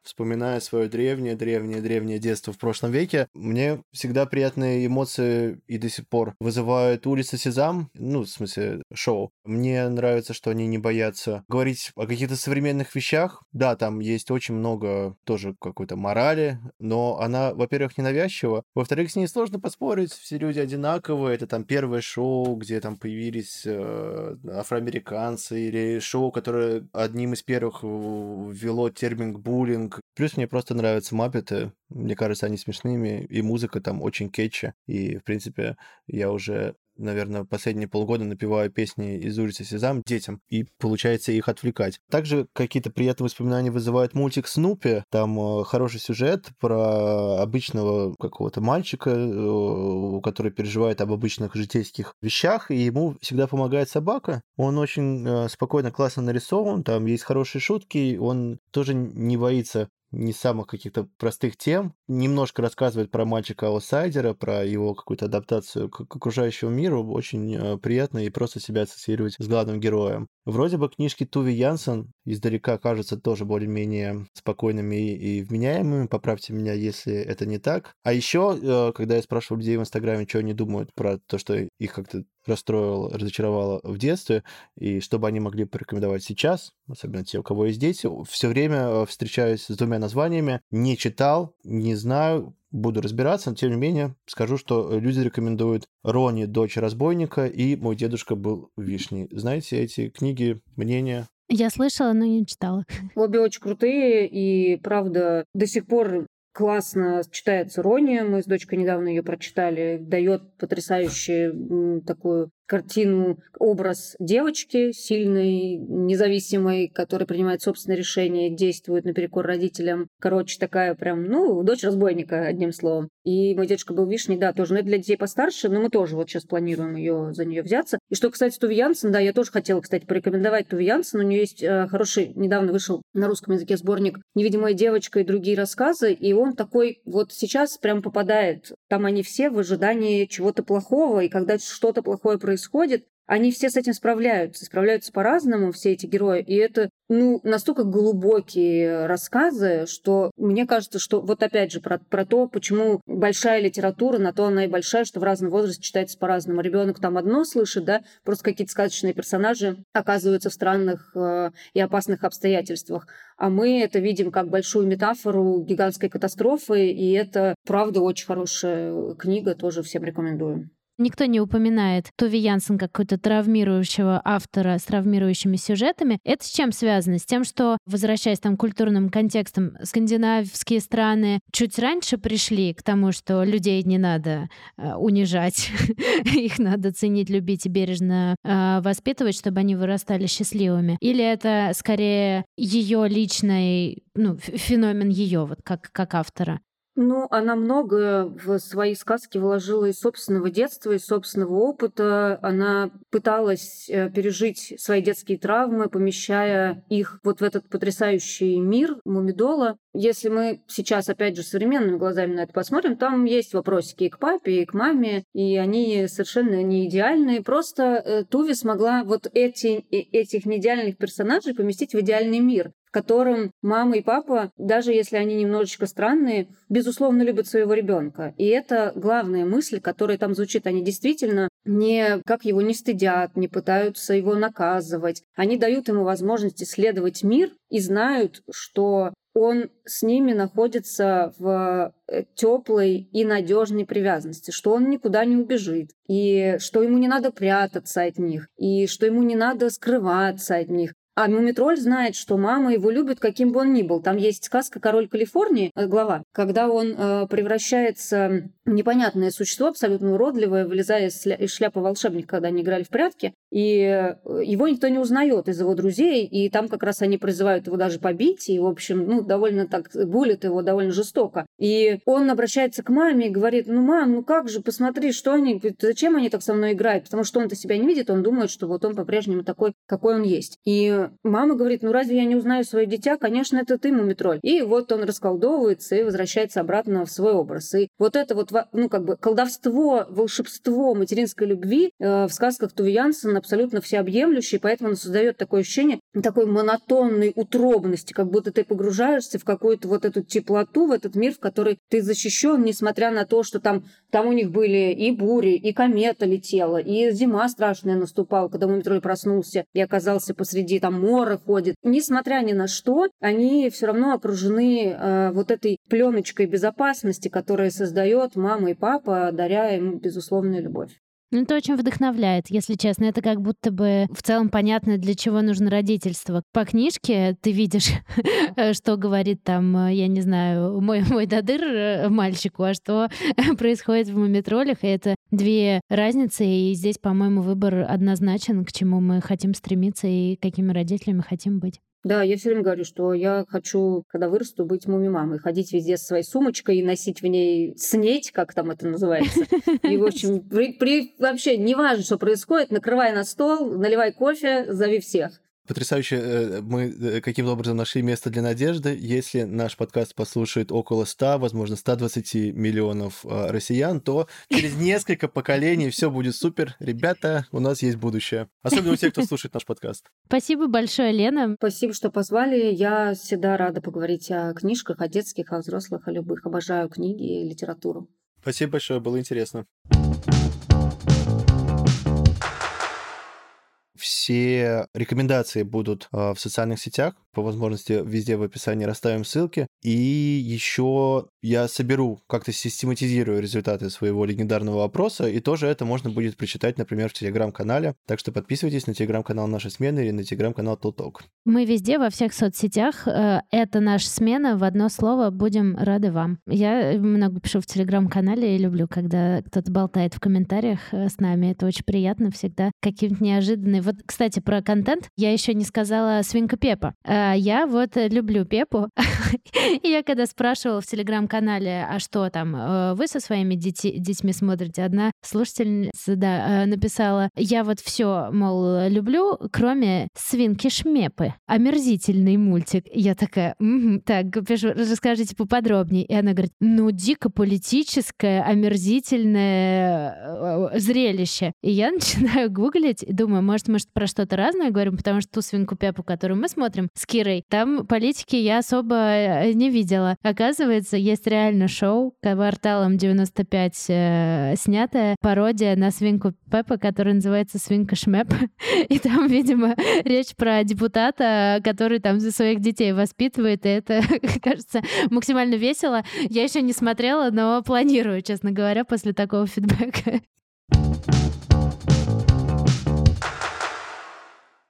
Вспоминая свое древнее, древнее, древнее детство в прошлом веке, мне всегда приятные эмоции и до сих пор вызывают улица Сезам, ну, в смысле, шоу. Мне нравится, что они не боятся говорить о каких-то современных вещах. Да, там есть очень много тоже какой-то морали, но она, во-первых, ненавязчива, во-вторых, с ней сложно поспорить, все люди одинаковые, это там первое шоу, где там появились э, афроамериканцы, или шоу, которое одним из первых ввело термин буллинг, Плюс мне просто нравятся маппеты. Мне кажется, они смешными, и музыка там очень кетчи. И, в принципе, я уже наверное, последние полгода напеваю песни из улицы Сезам детям, и получается их отвлекать. Также какие-то приятные воспоминания вызывает мультик Снупи. Там э, хороший сюжет про обычного какого-то мальчика, э, который переживает об обычных житейских вещах, и ему всегда помогает собака. Он очень э, спокойно, классно нарисован, там есть хорошие шутки, он тоже не боится не самых каких-то простых тем. Немножко рассказывает про мальчика-аутсайдера, про его какую-то адаптацию к, к окружающему миру. Очень э, приятно и просто себя ассоциировать с главным героем. Вроде бы книжки Туви Янсен издалека кажутся тоже более-менее спокойными и, и вменяемыми. Поправьте меня, если это не так. А еще, э, когда я спрашивал людей в Инстаграме, что они думают про то, что их как-то расстроило, разочаровало в детстве, и чтобы они могли порекомендовать сейчас, особенно те, у кого есть дети, все время э, встречаюсь с двумя названиями, не читал, не знаю, буду разбираться, но тем не менее скажу, что люди рекомендуют Рони, дочь разбойника, и мой дедушка был вишней. Знаете эти книги, мнения? Я слышала, но не читала. Обе очень крутые, и правда, до сих пор классно читается Рони. Мы с дочкой недавно ее прочитали. Дает потрясающую такую картину, образ девочки сильной, независимой, которая принимает собственные решения, действует наперекор родителям. Короче, такая прям, ну, дочь разбойника, одним словом. И мой дедушка был вишней, да, тоже, но это для детей постарше, но мы тоже вот сейчас планируем ее за нее взяться. И что, кстати, Туви Янсен, да, я тоже хотела, кстати, порекомендовать Туви Янсен. У нее есть э, хороший, недавно вышел на русском языке сборник «Невидимая девочка» и другие рассказы, и он такой вот сейчас прям попадает. Там они все в ожидании чего-то плохого, и когда что-то плохое происходит, происходит, они все с этим справляются, справляются по-разному, все эти герои. И это ну, настолько глубокие рассказы, что мне кажется, что вот опять же про, про то, почему большая литература, на то она и большая, что в разном возрасте читается по-разному. Ребенок там одно слышит, да, просто какие-то сказочные персонажи оказываются в странных э, и опасных обстоятельствах. А мы это видим как большую метафору гигантской катастрофы, и это, правда, очень хорошая книга, тоже всем рекомендую. Никто не упоминает Тови Янсен как какого-то травмирующего автора с травмирующими сюжетами. Это с чем связано? С тем, что, возвращаясь там к культурным контекстам, скандинавские страны чуть раньше пришли к тому, что людей не надо э, унижать, их надо ценить, любить и бережно э, воспитывать, чтобы они вырастали счастливыми. Или это скорее ее личный ну, феномен ее, вот как, как автора? Ну, она много в свои сказки вложила из собственного детства, из собственного опыта. Она пыталась э, пережить свои детские травмы, помещая их вот в этот потрясающий мир Мумидола. Если мы сейчас, опять же, современными глазами на это посмотрим, там есть вопросики и к папе, и к маме, и они совершенно не идеальные. Просто э, Туви смогла вот эти, э, этих неидеальных персонажей поместить в идеальный мир в котором мама и папа, даже если они немножечко странные, безусловно любят своего ребенка. И это главная мысль, которая там звучит. Они действительно не как его не стыдят, не пытаются его наказывать. Они дают ему возможность исследовать мир и знают, что он с ними находится в э, теплой и надежной привязанности, что он никуда не убежит, и что ему не надо прятаться от них, и что ему не надо скрываться от них, а Мумитроль знает, что мама его любит, каким бы он ни был. Там есть сказка «Король Калифорнии», э, глава, когда он э, превращается непонятное существо, абсолютно уродливое, вылезая из, шляпы волшебника, когда они играли в прятки. И э, его никто не узнает из его друзей, и там как раз они призывают его даже побить, и, в общем, ну, довольно так булят его довольно жестоко. И он обращается к маме и говорит, ну, мам, ну как же, посмотри, что они, зачем они так со мной играют? Потому что он-то себя не видит, он думает, что вот он по-прежнему такой, какой он есть. И мама говорит, ну разве я не узнаю свое дитя? Конечно, это ты, Мумитроль. И вот он расколдовывается и возвращается обратно в свой образ. И вот это вот, ну как бы колдовство, волшебство материнской любви э, в сказках Туви Янсен абсолютно всеобъемлющее, поэтому он создает такое ощущение такой монотонной утробности, как будто ты погружаешься в какую-то вот эту теплоту, в этот мир, в который ты защищен, несмотря на то, что там, там у них были и бури, и комета летела, и зима страшная наступала, когда Мумитроль проснулся и оказался посреди там мора ходит. Несмотря ни на что, они все равно окружены э, вот этой пленочкой безопасности, которая создает мама и папа, даря им безусловную любовь. Ну, это очень вдохновляет, если честно. Это как будто бы в целом понятно, для чего нужно родительство. По книжке ты видишь, что говорит там, я не знаю, мой, мой дадыр э, мальчику, а что происходит в мумитролях. И это две разницы, и здесь, по-моему, выбор однозначен, к чему мы хотим стремиться и какими родителями хотим быть. Да, я все время говорю, что я хочу, когда вырасту, быть муми-мамой, ходить везде со своей сумочкой и носить в ней снеть, как там это называется. И, в общем, при, при, вообще не важно, что происходит, накрывай на стол, наливай кофе, зови всех. Потрясающе э, мы э, каким-то образом нашли место для надежды. Если наш подкаст послушает около 100, возможно, 120 миллионов э, россиян, то через несколько поколений все будет супер. Ребята, у нас есть будущее. Особенно у тех, кто слушает наш подкаст. Спасибо большое, Лена. Спасибо, что позвали. Я всегда рада поговорить о книжках, о детских, о взрослых, о любых. Обожаю книги и литературу. Спасибо большое, было интересно. Все рекомендации будут э, в социальных сетях. По возможности везде в описании расставим ссылки. И еще я соберу, как-то систематизирую результаты своего легендарного опроса, и тоже это можно будет прочитать, например, в телеграм-канале. Так что подписывайтесь на телеграм-канал «Наша смена» или на телеграм-канал «Тулток». Мы везде, во всех соцсетях. Э, это наша смена. В одно слово будем рады вам. Я много пишу в телеграм-канале и люблю, когда кто-то болтает в комментариях э, с нами. Это очень приятно всегда. Каким-то неожиданный. Вот, кстати, про контент я еще не сказала свинка Пепа. Э, я вот люблю Пепу. И я когда спрашивала в телеграм-канале, а что там, э, вы со своими детьми смотрите, одна слушательница, да, э, написала, я вот все, мол, люблю, кроме свинки Шмепы. Омерзительный мультик. Я такая, так, пишу, расскажите поподробнее. И она говорит, ну, дико политическое, омерзительное э, зрелище. И я начинаю гуглить и думаю, может, мы про что-то разное говорим, потому что ту свинку Пепу, которую мы смотрим с Кирой, там политики я особо не видела. Оказывается, есть реально шоу кварталом 95 э, снятая пародия на свинку Пеппа, которая называется «Свинка Шмеп». И там, видимо, речь про депутата, который там за своих детей воспитывает, и это, кажется, максимально весело. Я еще не смотрела, но планирую, честно говоря, после такого фидбэка.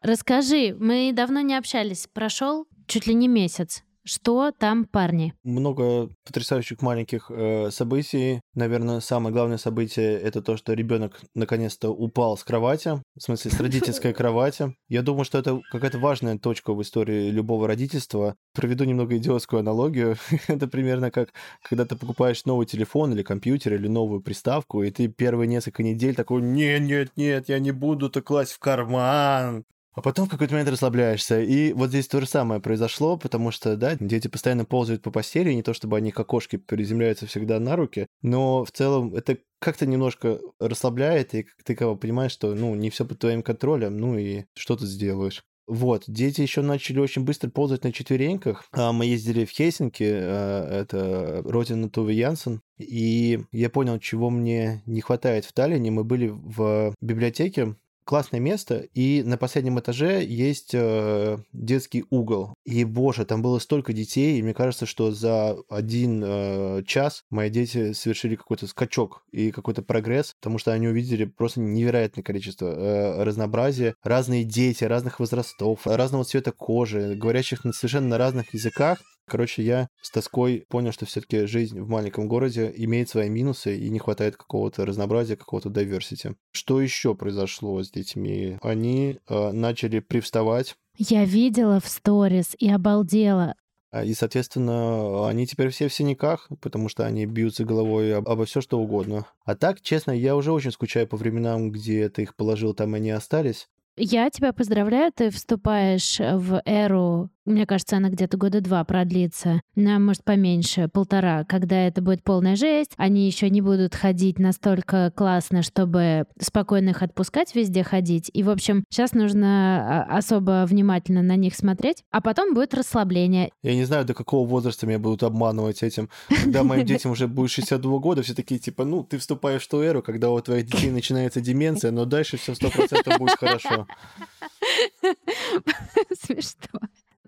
Расскажи, мы давно не общались. Прошел чуть ли не месяц. Что там, парни? Много потрясающих маленьких э, событий. Наверное, самое главное событие это то, что ребенок наконец-то упал с кровати, в смысле с родительской кровати. Я думаю, что это какая-то важная точка в истории любого родительства. Проведу немного идиотскую аналогию. это примерно как когда ты покупаешь новый телефон или компьютер или новую приставку, и ты первые несколько недель такой, нет, нет, нет, я не буду это класть в карман. А потом в какой-то момент расслабляешься. И вот здесь то же самое произошло, потому что, да, дети постоянно ползают по постели, не то чтобы они как кошки приземляются всегда на руки, но в целом это как-то немножко расслабляет, и ты как понимаешь, что, ну, не все под твоим контролем, ну и что ты сделаешь. Вот, дети еще начали очень быстро ползать на четвереньках. А, мы ездили в Хельсинки, а, это родина Тувы Янсен, и я понял, чего мне не хватает в Таллине. Мы были в библиотеке, классное место, и на последнем этаже есть э, детский угол. И, боже, там было столько детей, и мне кажется, что за один э, час мои дети совершили какой-то скачок и какой-то прогресс, потому что они увидели просто невероятное количество э, разнообразия, разные дети разных возрастов, разного цвета кожи, говорящих на совершенно разных языках, Короче, я с тоской понял, что все-таки жизнь в маленьком городе имеет свои минусы и не хватает какого-то разнообразия, какого-то diversity. Что еще произошло с детьми? Они э, начали привставать. Я видела в сторис и обалдела. А, и, соответственно, они теперь все в синяках, потому что они бьются головой об, обо все что угодно. А так, честно, я уже очень скучаю по временам, где ты их положил, там они остались. Я тебя поздравляю, ты вступаешь в эру мне кажется, она где-то года два продлится. На, может, поменьше, полтора, когда это будет полная жесть. Они еще не будут ходить настолько классно, чтобы спокойно их отпускать везде ходить. И, в общем, сейчас нужно а, особо внимательно на них смотреть. А потом будет расслабление. Я не знаю, до какого возраста меня будут обманывать этим. Когда моим детям уже будет 62 года, все такие, типа, ну, ты вступаешь в ту эру, когда у твоих детей начинается деменция, но дальше все 100% будет хорошо. Смешно.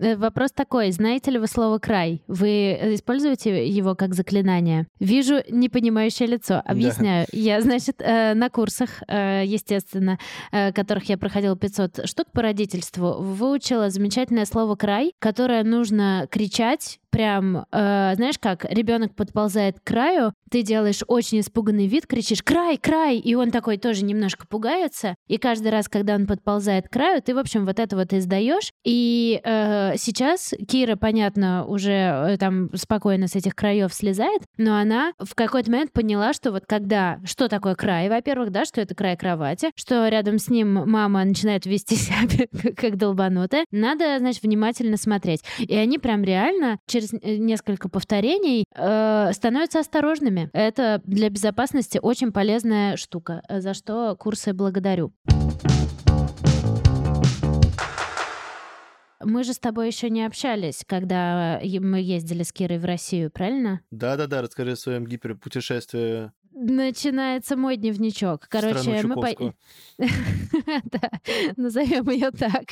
Э, вопрос такой, знаете ли вы слово «край»? Вы используете его как заклинание? Вижу непонимающее лицо. Объясняю. Да. Я, значит, э, на курсах, э, естественно, которых я проходила 500 штук по родительству, выучила замечательное слово «край», которое нужно кричать прям, э, знаешь как, ребенок подползает к краю, ты делаешь очень испуганный вид, кричишь «край, край!» И он такой тоже немножко пугается. И каждый раз, когда он подползает к краю, ты, в общем, вот это вот издаешь. И э, сейчас Кира, понятно, уже э, там спокойно с этих краев слезает, но она в какой-то момент поняла, что вот когда, что такое край, во-первых, да, что это край кровати, что рядом с ним мама начинает вести себя как долбанутая, надо, значит, внимательно смотреть. И они прям реально через э, несколько повторений э, становятся осторожными. Это для безопасности очень полезная штука, э, за что курсы благодарю. Мы же с тобой еще не общались, когда мы ездили с Кирой в Россию, правильно? Да-да-да, расскажи о своем гиперпутешествии начинается мой дневничок. Короче, мы по... Да, назовем ее так.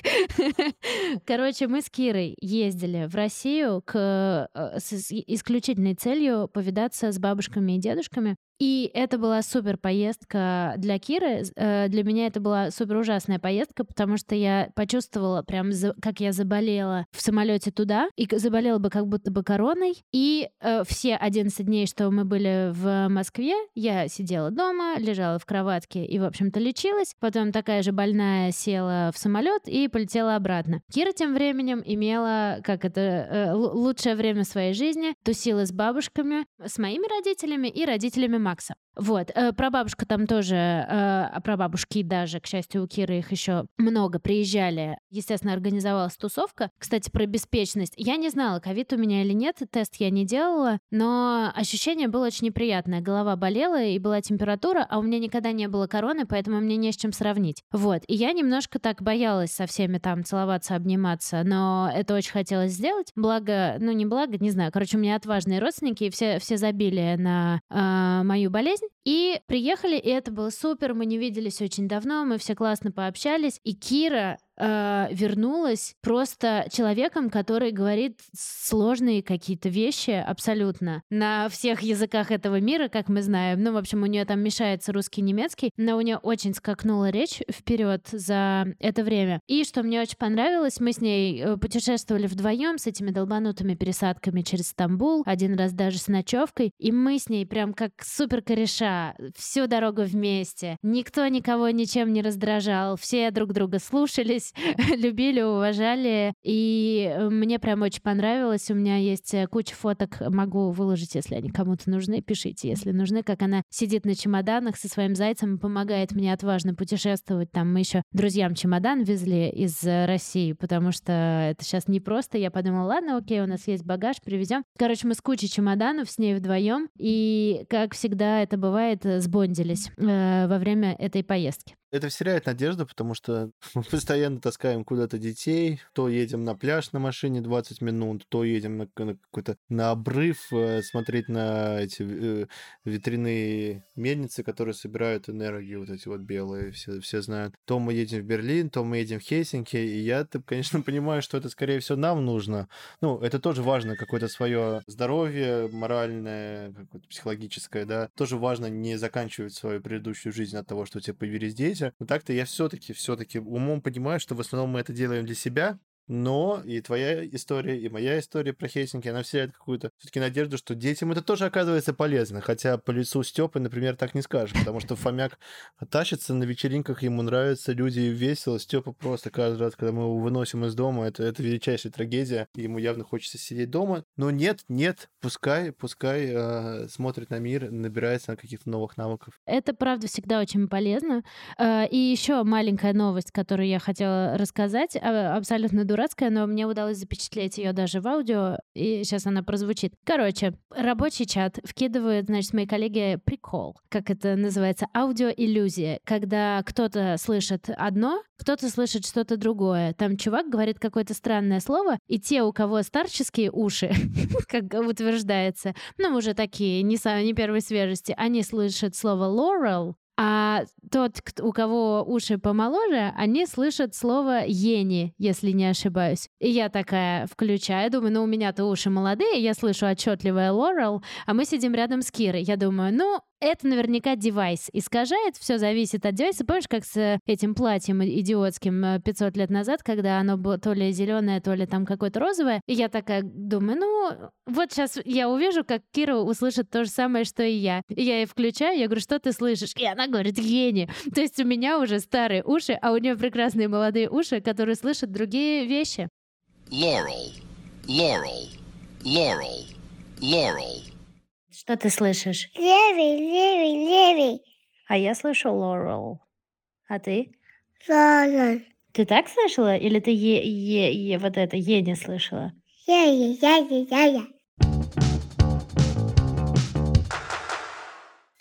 Короче, мы с Кирой ездили в Россию к... Э, с исключительной целью повидаться с бабушками и дедушками. И это была супер поездка для Киры. Э, для меня это была супер ужасная поездка, потому что я почувствовала прям, как я заболела в самолете туда, и заболела бы как будто бы короной. И э, все 11 дней, что мы были в Москве, я сидела дома, лежала в кроватке и, в общем-то, лечилась. Потом такая же больная села в самолет и полетела обратно. Кира тем временем имела, как это, э, лучшее время своей жизни, тусила с бабушками, с моими родителями и родителями мамы. Макса. Вот, э, прабабушка там тоже, э, а прабабушки даже, к счастью, у Киры их еще много приезжали. Естественно, организовалась тусовка. Кстати, про беспечность. Я не знала, ковид у меня или нет, тест я не делала, но ощущение было очень неприятное. Голова болела и была температура, а у меня никогда не было короны, поэтому мне не с чем сравнить. Вот, и я немножко так боялась со всеми там целоваться, обниматься, но это очень хотелось сделать. Благо, ну не благо, не знаю, короче, у меня отважные родственники, и все, все забили на э, мою болезнь, и приехали, и это было супер. Мы не виделись очень давно, мы все классно пообщались. И Кира э, вернулась просто человеком, который говорит сложные какие-то вещи абсолютно на всех языках этого мира, как мы знаем. Ну, в общем, у нее там мешается русский немецкий, но у нее очень скакнула речь вперед за это время. И что мне очень понравилось, мы с ней э, путешествовали вдвоем с этими долбанутыми пересадками через Стамбул, один раз даже с ночевкой, и мы с ней прям как супер кореша всю дорогу вместе. Никто никого ничем не раздражал, все друг друга слушались, любили, уважали. И э, мне прям очень понравилось. У меня есть э, куча фоток, могу выложить, если они кому-то нужны. Пишите, если нужны, как она сидит на чемоданах со своим зайцем и помогает мне отважно путешествовать. Там мы еще друзьям чемодан везли из э, России, потому что это сейчас не просто. Я подумала, ладно, окей, у нас есть багаж, привезем. Короче, мы с кучей чемоданов с ней вдвоем. И, как всегда это бывает, сбондились э, во время этой поездки. Это вселяет надежду, потому что мы постоянно таскаем куда-то детей, то едем на пляж на машине 20 минут, то едем на, на какой-то на обрыв э, смотреть на эти э, ветряные мельницы, которые собирают энергию, вот эти вот белые, все, все знают. То мы едем в Берлин, то мы едем в Хельсинки, и я, конечно, понимаю, что это, скорее всего, нам нужно. Ну, это тоже важно, какое-то свое здоровье моральное, психологическое, да. Тоже важно не заканчивать свою предыдущую жизнь от того, что у тебя появились дети, работе. Но так-то я все-таки, все-таки умом понимаю, что в основном мы это делаем для себя, но и твоя история, и моя история про Хельсинки, она вселяет какую-то все-таки надежду, что детям это тоже оказывается полезно. Хотя по лицу Степы, например, так не скажешь, потому что Фомяк тащится на вечеринках, ему нравятся люди весело. Степа просто каждый раз, когда мы его выносим из дома, это, это величайшая трагедия. Ему явно хочется сидеть дома. Но нет, нет, пускай, пускай э, смотрит на мир, набирается на каких-то новых навыков. Это, правда, всегда очень полезно. Э, и еще маленькая новость, которую я хотела рассказать, а, абсолютно дурацкая, но мне удалось запечатлеть ее даже в аудио, и сейчас она прозвучит. Короче, рабочий чат вкидывают, значит, мои коллеги прикол, как это называется, аудиоиллюзия, когда кто-то слышит одно, кто-то слышит что-то другое. Там чувак говорит какое-то странное слово, и те, у кого старческие уши, как утверждается, ну, уже такие, не, не первой свежести, они слышат слово laurel, А тот, у кого уши помоложе, они слышат слово «ени», если не ошибаюсь. И я такая включаю, думаю, ну у меня-то уши молодые, я слышу отчетливое Лорел, а мы сидим рядом с Кирой. Я думаю, ну, это наверняка девайс искажает, все зависит от девайса. Помнишь, как с этим платьем идиотским 500 э, лет назад, когда оно было то ли зеленое, то ли там какое-то розовое, и я такая думаю, ну, вот сейчас я увижу, как Кира услышит то же самое, что и я. И я ей включаю, я говорю, что ты слышишь? И она говорит, гений. То есть у меня уже старые уши, а у нее прекрасные молодые уши, которые слышат другие вещи. Laurel, Laurel, Laurel, Laurel. Что ты слышишь? Левый, левый, левый. А я слышу Laurel. А ты? Laurel. Ты так слышала? Или ты е, е, е, вот это е не слышала? Я, я, я, я, я,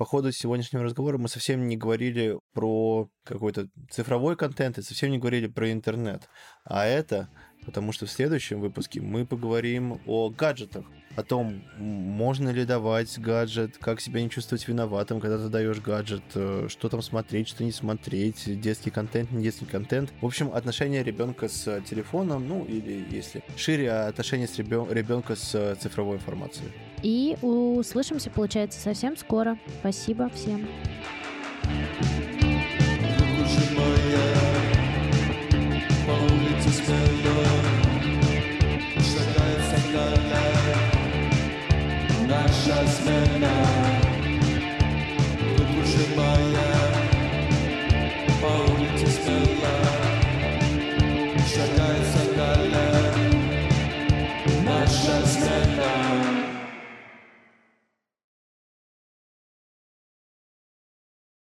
По ходу сегодняшнего разговора мы совсем не говорили про какой-то цифровой контент и совсем не говорили про интернет. А это потому что в следующем выпуске мы поговорим о гаджетах, о том, можно ли давать гаджет, как себя не чувствовать виноватым, когда ты даешь гаджет, э, что там смотреть, что не смотреть, детский контент, не детский контент. В общем, отношение ребенка с телефоном, ну или если шире, отношение с ребенка с цифровой информацией. И услышимся, получается, совсем скоро. Спасибо всем. Наша смена, друг моя.